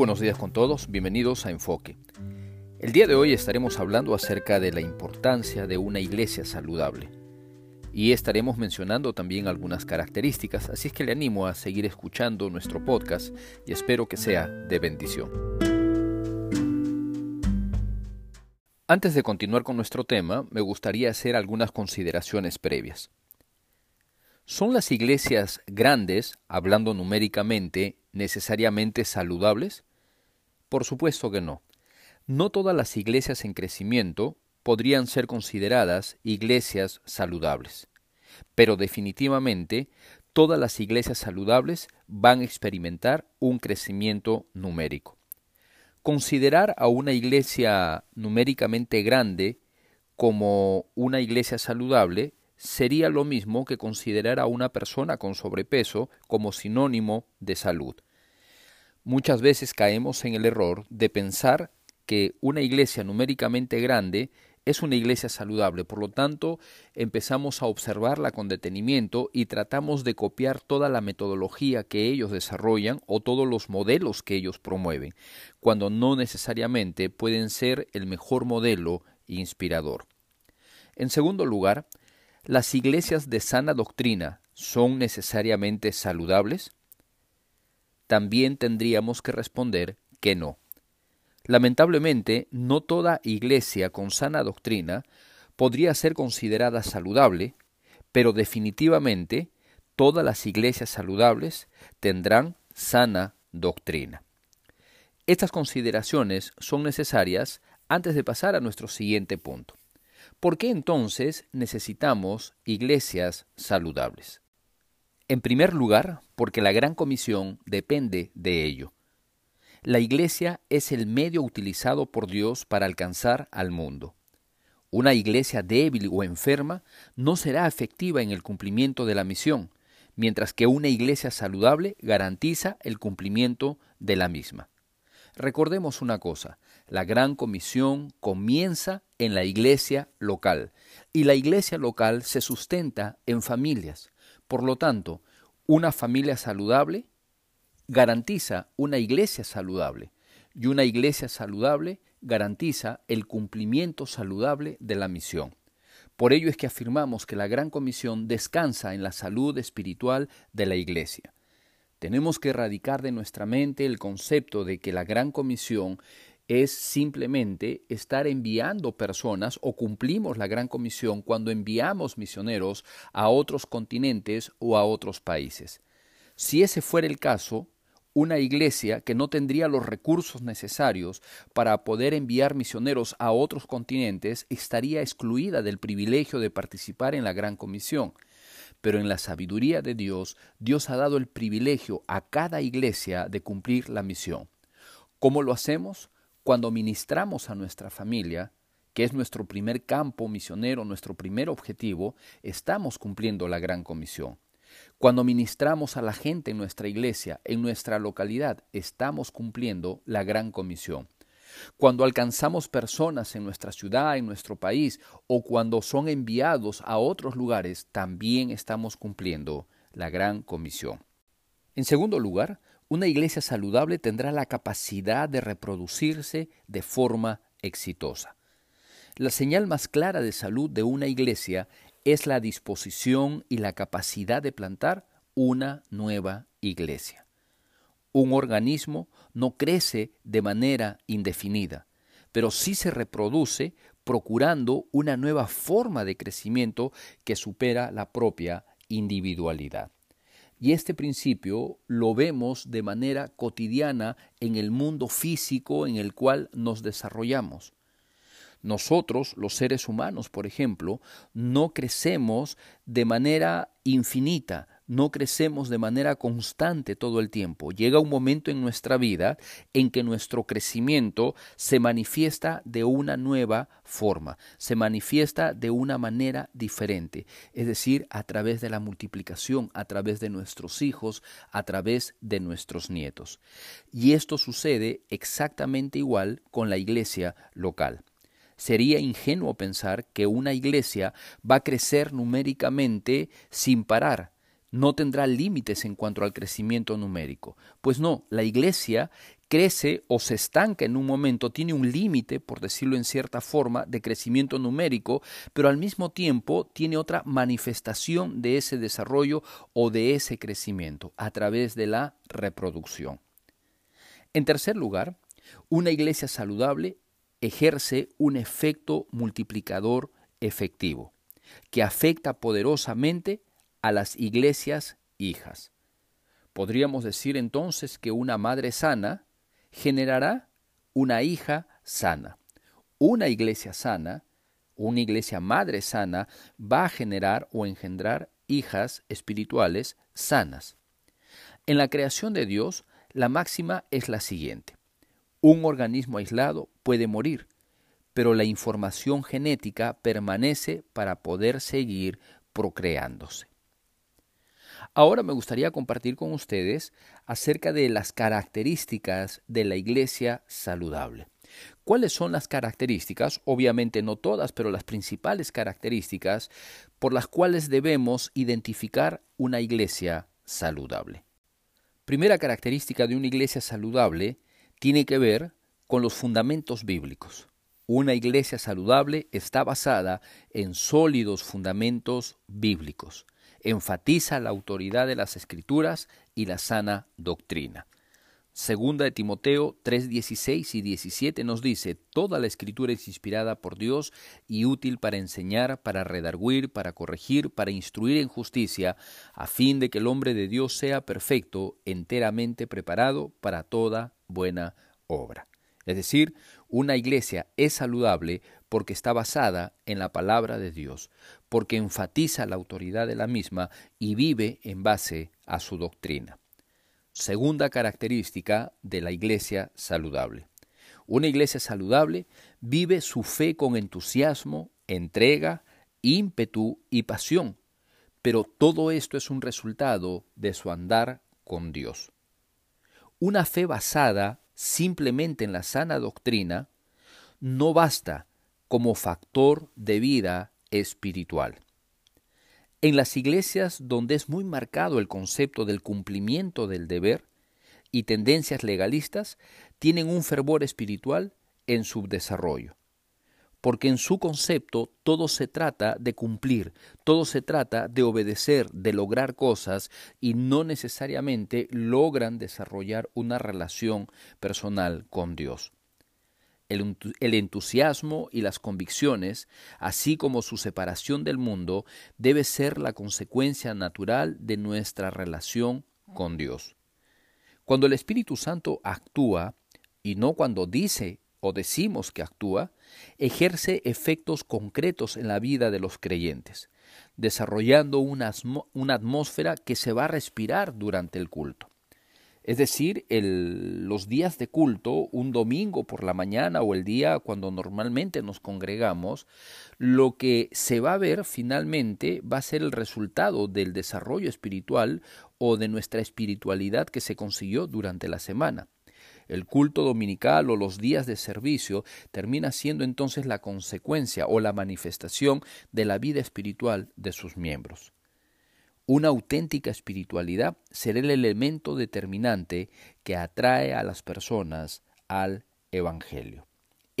buenos días con todos, bienvenidos a Enfoque. El día de hoy estaremos hablando acerca de la importancia de una iglesia saludable. Y estaremos mencionando también algunas características, así que le animo a seguir escuchando nuestro podcast y espero que sea de bendición. Antes de continuar con nuestro tema, me gustaría hacer algunas consideraciones previas. ¿Son las iglesias grandes, hablando numéricamente, necesariamente saludables? Por supuesto que no. No todas las iglesias en crecimiento podrían ser consideradas iglesias saludables, pero definitivamente todas las iglesias saludables van a experimentar un crecimiento numérico. Considerar a una iglesia numéricamente grande como una iglesia saludable sería lo mismo que considerar a una persona con sobrepeso como sinónimo de salud. Muchas veces caemos en el error de pensar que una iglesia numéricamente grande es una iglesia saludable, por lo tanto empezamos a observarla con detenimiento y tratamos de copiar toda la metodología que ellos desarrollan o todos los modelos que ellos promueven, cuando no necesariamente pueden ser el mejor modelo inspirador. En segundo lugar, ¿Las iglesias de sana doctrina son necesariamente saludables? También tendríamos que responder que no. Lamentablemente, no toda iglesia con sana doctrina podría ser considerada saludable, pero definitivamente todas las iglesias saludables tendrán sana doctrina. Estas consideraciones son necesarias antes de pasar a nuestro siguiente punto. ¿Por qué entonces necesitamos iglesias saludables? En primer lugar, porque la gran comisión depende de ello. La iglesia es el medio utilizado por Dios para alcanzar al mundo. Una iglesia débil o enferma no será efectiva en el cumplimiento de la misión, mientras que una iglesia saludable garantiza el cumplimiento de la misma. Recordemos una cosa, la gran comisión comienza en la iglesia local y la iglesia local se sustenta en familias. Por lo tanto, una familia saludable garantiza una iglesia saludable y una iglesia saludable garantiza el cumplimiento saludable de la misión. Por ello es que afirmamos que la Gran Comisión descansa en la salud espiritual de la Iglesia. Tenemos que erradicar de nuestra mente el concepto de que la Gran Comisión es simplemente estar enviando personas o cumplimos la gran comisión cuando enviamos misioneros a otros continentes o a otros países. Si ese fuera el caso, una iglesia que no tendría los recursos necesarios para poder enviar misioneros a otros continentes estaría excluida del privilegio de participar en la gran comisión. Pero en la sabiduría de Dios, Dios ha dado el privilegio a cada iglesia de cumplir la misión. ¿Cómo lo hacemos? Cuando ministramos a nuestra familia, que es nuestro primer campo misionero, nuestro primer objetivo, estamos cumpliendo la gran comisión. Cuando ministramos a la gente en nuestra iglesia, en nuestra localidad, estamos cumpliendo la gran comisión. Cuando alcanzamos personas en nuestra ciudad, en nuestro país, o cuando son enviados a otros lugares, también estamos cumpliendo la gran comisión. En segundo lugar, una iglesia saludable tendrá la capacidad de reproducirse de forma exitosa. La señal más clara de salud de una iglesia es la disposición y la capacidad de plantar una nueva iglesia. Un organismo no crece de manera indefinida, pero sí se reproduce procurando una nueva forma de crecimiento que supera la propia individualidad. Y este principio lo vemos de manera cotidiana en el mundo físico en el cual nos desarrollamos. Nosotros, los seres humanos, por ejemplo, no crecemos de manera infinita, no crecemos de manera constante todo el tiempo. Llega un momento en nuestra vida en que nuestro crecimiento se manifiesta de una nueva forma, se manifiesta de una manera diferente, es decir, a través de la multiplicación, a través de nuestros hijos, a través de nuestros nietos. Y esto sucede exactamente igual con la iglesia local. Sería ingenuo pensar que una iglesia va a crecer numéricamente sin parar no tendrá límites en cuanto al crecimiento numérico. Pues no, la iglesia crece o se estanca en un momento, tiene un límite, por decirlo en cierta forma, de crecimiento numérico, pero al mismo tiempo tiene otra manifestación de ese desarrollo o de ese crecimiento a través de la reproducción. En tercer lugar, una iglesia saludable ejerce un efecto multiplicador efectivo, que afecta poderosamente a las iglesias hijas. Podríamos decir entonces que una madre sana generará una hija sana. Una iglesia sana, una iglesia madre sana, va a generar o engendrar hijas espirituales sanas. En la creación de Dios, la máxima es la siguiente. Un organismo aislado puede morir, pero la información genética permanece para poder seguir procreándose. Ahora me gustaría compartir con ustedes acerca de las características de la iglesia saludable. ¿Cuáles son las características? Obviamente no todas, pero las principales características por las cuales debemos identificar una iglesia saludable. Primera característica de una iglesia saludable tiene que ver con los fundamentos bíblicos. Una iglesia saludable está basada en sólidos fundamentos bíblicos enfatiza la autoridad de las escrituras y la sana doctrina. Segunda de Timoteo 3:16 y 17 nos dice, Toda la escritura es inspirada por Dios y útil para enseñar, para redarguir, para corregir, para instruir en justicia, a fin de que el hombre de Dios sea perfecto, enteramente preparado para toda buena obra. Es decir, una iglesia es saludable porque está basada en la palabra de Dios, porque enfatiza la autoridad de la misma y vive en base a su doctrina. Segunda característica de la iglesia saludable. Una iglesia saludable vive su fe con entusiasmo, entrega, ímpetu y pasión, pero todo esto es un resultado de su andar con Dios. Una fe basada simplemente en la sana doctrina no basta como factor de vida espiritual. En las iglesias donde es muy marcado el concepto del cumplimiento del deber y tendencias legalistas, tienen un fervor espiritual en su desarrollo porque en su concepto todo se trata de cumplir, todo se trata de obedecer, de lograr cosas y no necesariamente logran desarrollar una relación personal con Dios. El, entusiasmo y las convicciones, así como su separación del mundo, debe ser la consecuencia natural de nuestra relación con Dios. Cuando el Espíritu Santo actúa, y no cuando dice o decimos que actúa, ejerce efectos concretos en la vida de los creyentes, desarrollando una, una atmósfera que se va a respirar durante el culto. Es decir, el, los días de culto, un domingo por la mañana o el día cuando normalmente nos congregamos, lo que se va a ver finalmente va a ser el resultado del desarrollo espiritual o de nuestra espiritualidad que se consiguió durante la semana. El culto dominical o los días de servicio termina siendo entonces la consecuencia o la manifestación de la vida espiritual de sus miembros. Una auténtica espiritualidad será el elemento determinante que atrae a las personas al Evangelio.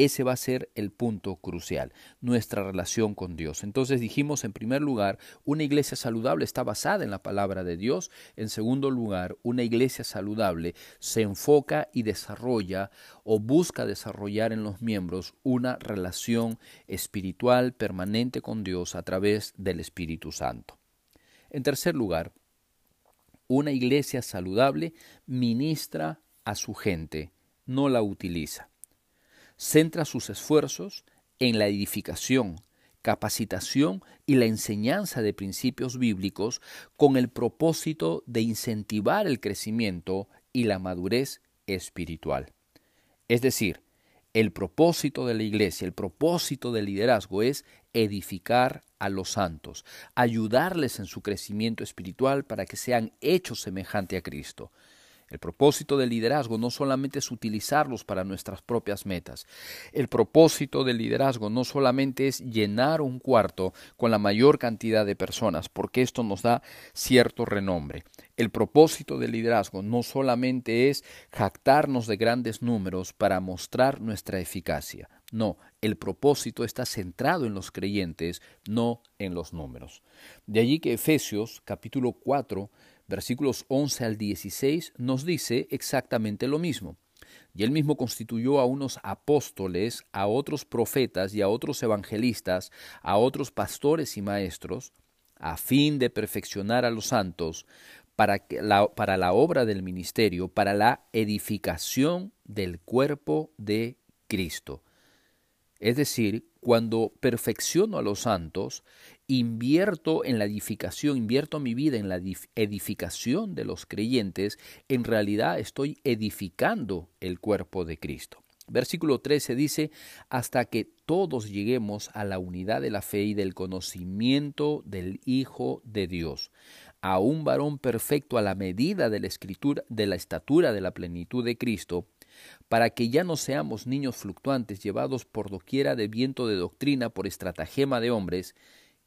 Ese va a ser el punto crucial, nuestra relación con Dios. Entonces dijimos, en primer lugar, una iglesia saludable está basada en la palabra de Dios. En segundo lugar, una iglesia saludable se enfoca y desarrolla o busca desarrollar en los miembros una relación espiritual permanente con Dios a través del Espíritu Santo. En tercer lugar, una iglesia saludable ministra a su gente, no la utiliza centra sus esfuerzos en la edificación, capacitación y la enseñanza de principios bíblicos con el propósito de incentivar el crecimiento y la madurez espiritual. Es decir, el propósito de la iglesia, el propósito del liderazgo es edificar a los santos, ayudarles en su crecimiento espiritual para que sean hechos semejante a Cristo. El propósito del liderazgo no solamente es utilizarlos para nuestras propias metas. El propósito del liderazgo no solamente es llenar un cuarto con la mayor cantidad de personas, porque esto nos da cierto renombre. El propósito del liderazgo no solamente es jactarnos de grandes números para mostrar nuestra eficacia. No, el propósito está centrado en los creyentes, no en los números. De allí que Efesios capítulo 4 versículos 11 al 16, nos dice exactamente lo mismo. Y él mismo constituyó a unos apóstoles, a otros profetas y a otros evangelistas, a otros pastores y maestros, a fin de perfeccionar a los santos para, la, para la obra del ministerio, para la edificación del cuerpo de Cristo. Es decir, cuando perfecciono a los santos, invierto en la edificación, invierto mi vida en la edificación de los creyentes, en realidad estoy edificando el cuerpo de Cristo. Versículo 13 dice, hasta que todos lleguemos a la unidad de la fe y del conocimiento del Hijo de Dios, a un varón perfecto a la medida de la escritura, de la estatura de la plenitud de Cristo, para que ya no seamos niños fluctuantes llevados por doquiera de viento de doctrina por estratagema de hombres,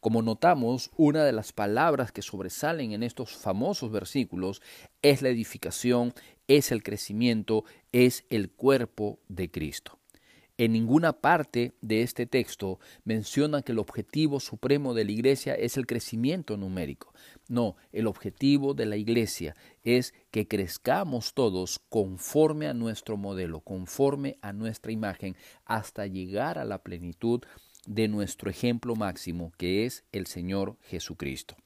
Como notamos, una de las palabras que sobresalen en estos famosos versículos es la edificación, es el crecimiento, es el cuerpo de Cristo. En ninguna parte de este texto menciona que el objetivo supremo de la iglesia es el crecimiento numérico. No, el objetivo de la iglesia es que crezcamos todos conforme a nuestro modelo, conforme a nuestra imagen, hasta llegar a la plenitud de nuestro ejemplo máximo, que es el Señor Jesucristo.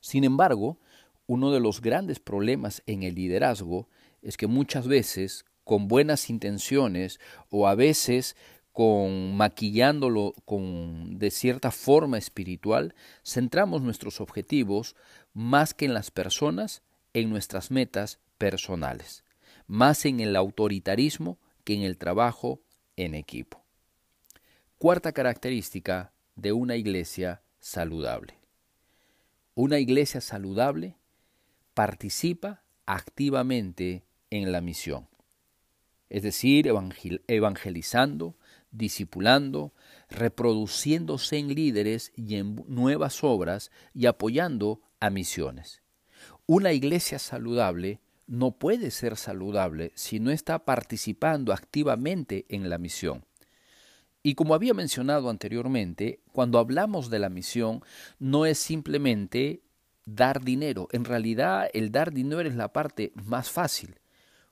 Sin embargo, uno de los grandes problemas en el liderazgo es que muchas veces, con buenas intenciones o a veces con maquillándolo con de cierta forma espiritual, centramos nuestros objetivos más que en las personas, en nuestras metas personales, más en el autoritarismo que en el trabajo en equipo. Cuarta característica de una iglesia saludable. Una iglesia saludable participa activamente en la misión, es decir, evangelizando, discipulando, reproduciéndose en líderes y en nuevas obras y apoyando a misiones. Una iglesia saludable no puede ser saludable si no está participando activamente en la misión. Y como había mencionado anteriormente, cuando hablamos de la misión, no es simplemente dar dinero. En realidad, el dar dinero es la parte más fácil.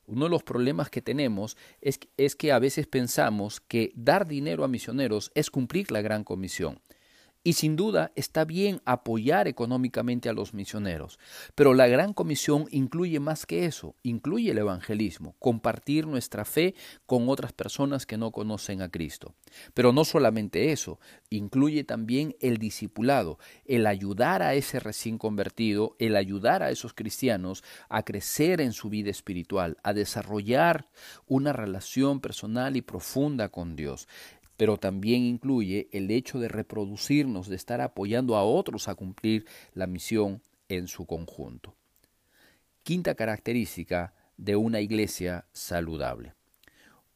Uno de los problemas que tenemos es, es que a veces pensamos que dar dinero a misioneros es cumplir la gran comisión. Y sin duda está bien apoyar económicamente a los misioneros, pero la Gran Comisión incluye más que eso, incluye el evangelismo, compartir nuestra fe con otras personas que no conocen a Cristo. Pero no solamente eso, incluye también el discipulado, el ayudar a ese recién convertido, el ayudar a esos cristianos a crecer en su vida espiritual, a desarrollar una relación personal y profunda con Dios pero también incluye el hecho de reproducirnos, de estar apoyando a otros a cumplir la misión en su conjunto. Quinta característica de una iglesia saludable.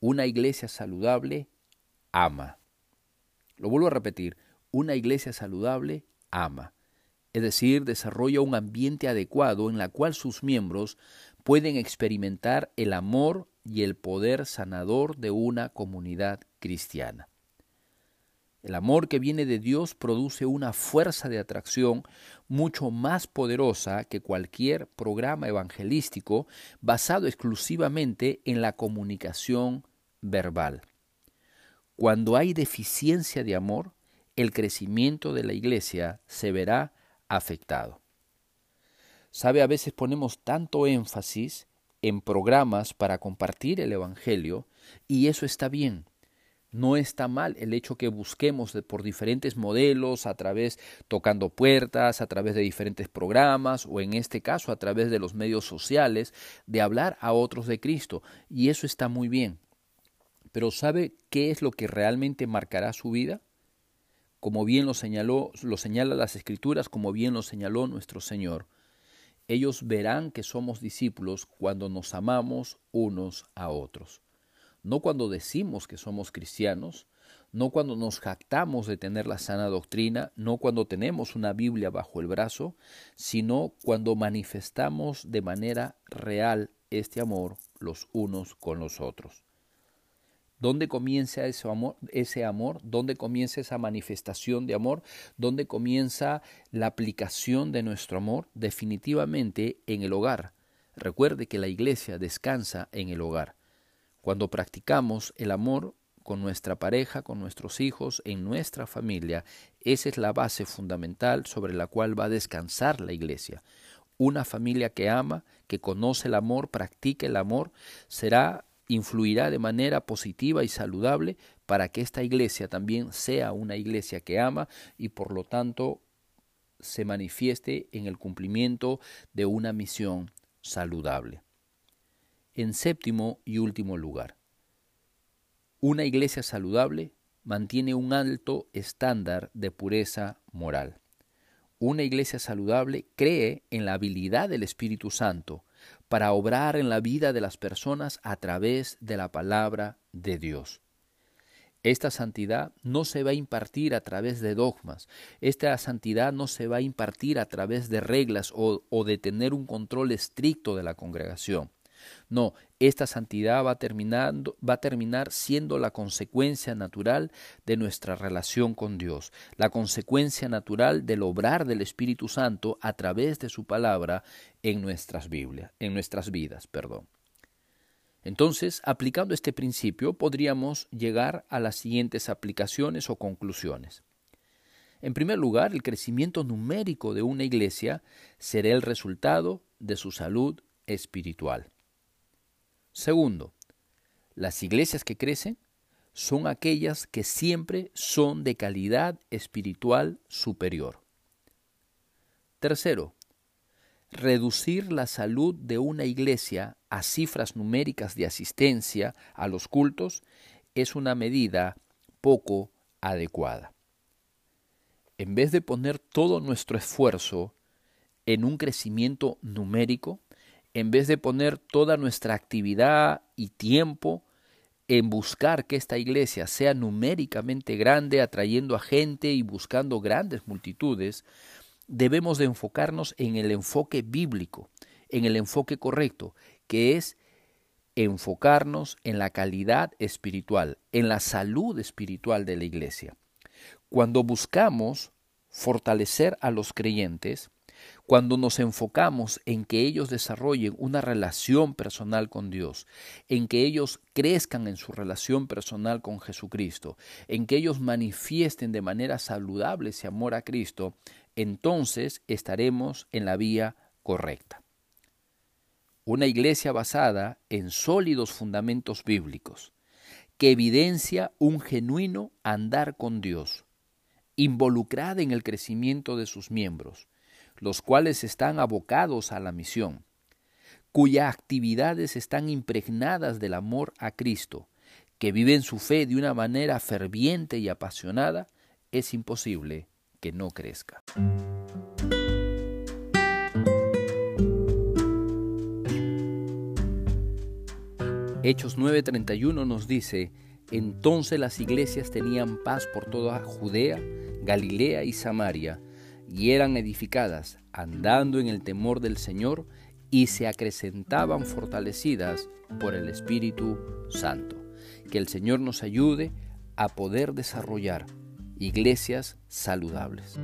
Una iglesia saludable ama. Lo vuelvo a repetir, una iglesia saludable ama, es decir, desarrolla un ambiente adecuado en la cual sus miembros pueden experimentar el amor y el poder sanador de una comunidad cristiana. El amor que viene de Dios produce una fuerza de atracción mucho más poderosa que cualquier programa evangelístico basado exclusivamente en la comunicación verbal. Cuando hay deficiencia de amor, el crecimiento de la iglesia se verá afectado. Sabe, a veces ponemos tanto énfasis en programas para compartir el Evangelio y eso está bien. No está mal el hecho que busquemos por diferentes modelos, a través tocando puertas, a través de diferentes programas o en este caso a través de los medios sociales, de hablar a otros de Cristo. Y eso está muy bien. Pero ¿sabe qué es lo que realmente marcará su vida? Como bien lo señaló, lo señala las escrituras, como bien lo señaló nuestro Señor. Ellos verán que somos discípulos cuando nos amamos unos a otros no cuando decimos que somos cristianos, no cuando nos jactamos de tener la sana doctrina, no cuando tenemos una Biblia bajo el brazo, sino cuando manifestamos de manera real este amor los unos con los otros. ¿Dónde comienza ese amor, ese amor? ¿Dónde comienza esa manifestación de amor? ¿Dónde comienza la aplicación de nuestro amor? Definitivamente en el hogar. Recuerde que la iglesia descansa en el hogar. Cuando practicamos el amor con nuestra pareja, con nuestros hijos, en nuestra familia, esa es la base fundamental sobre la cual va a descansar la iglesia. Una familia que ama, que conoce el amor, practica el amor, será influirá de manera positiva y saludable para que esta iglesia también sea una iglesia que ama y por lo tanto se manifieste en el cumplimiento de una misión saludable. En séptimo y último lugar, una iglesia saludable mantiene un alto estándar de pureza moral. Una iglesia saludable cree en la habilidad del Espíritu Santo para obrar en la vida de las personas a través de la palabra de Dios. Esta santidad no se va a impartir a través de dogmas, esta santidad no se va a impartir a través de reglas o, o de tener un control estricto de la congregación. No, esta santidad va, terminando, va a terminar siendo la consecuencia natural de nuestra relación con Dios, la consecuencia natural del obrar del Espíritu Santo a través de su palabra en nuestras Biblias, en nuestras vidas, perdón. Entonces, aplicando este principio, podríamos llegar a las siguientes aplicaciones o conclusiones. En primer lugar, el crecimiento numérico de una iglesia será el resultado de su salud espiritual. Segundo, las iglesias que crecen son aquellas que siempre son de calidad espiritual superior. Tercero, reducir la salud de una iglesia a cifras numéricas de asistencia a los cultos es una medida poco adecuada. En vez de poner todo nuestro esfuerzo en un crecimiento numérico, en vez de poner toda nuestra actividad y tiempo en buscar que esta iglesia sea numéricamente grande, atrayendo a gente y buscando grandes multitudes, debemos de enfocarnos en el enfoque bíblico, en el enfoque correcto, que es enfocarnos en la calidad espiritual, en la salud espiritual de la iglesia. Cuando buscamos fortalecer a los creyentes, cuando nos enfocamos en que ellos desarrollen una relación personal con Dios, en que ellos crezcan en su relación personal con Jesucristo, en que ellos manifiesten de manera saludable ese amor a Cristo, entonces estaremos en la vía correcta. Una iglesia basada en sólidos fundamentos bíblicos, que evidencia un genuino andar con Dios, involucrada en el crecimiento de sus miembros, los cuales están abocados a la misión, cuyas actividades están impregnadas del amor a Cristo, que viven su fe de una manera ferviente y apasionada, es imposible que no crezca. Hechos 9:31 nos dice, entonces las iglesias tenían paz por toda Judea, Galilea y Samaria, y eran edificadas, andando en el temor del Señor, y se acrecentaban fortalecidas por el Espíritu Santo. Que el Señor nos ayude a poder desarrollar iglesias saludables.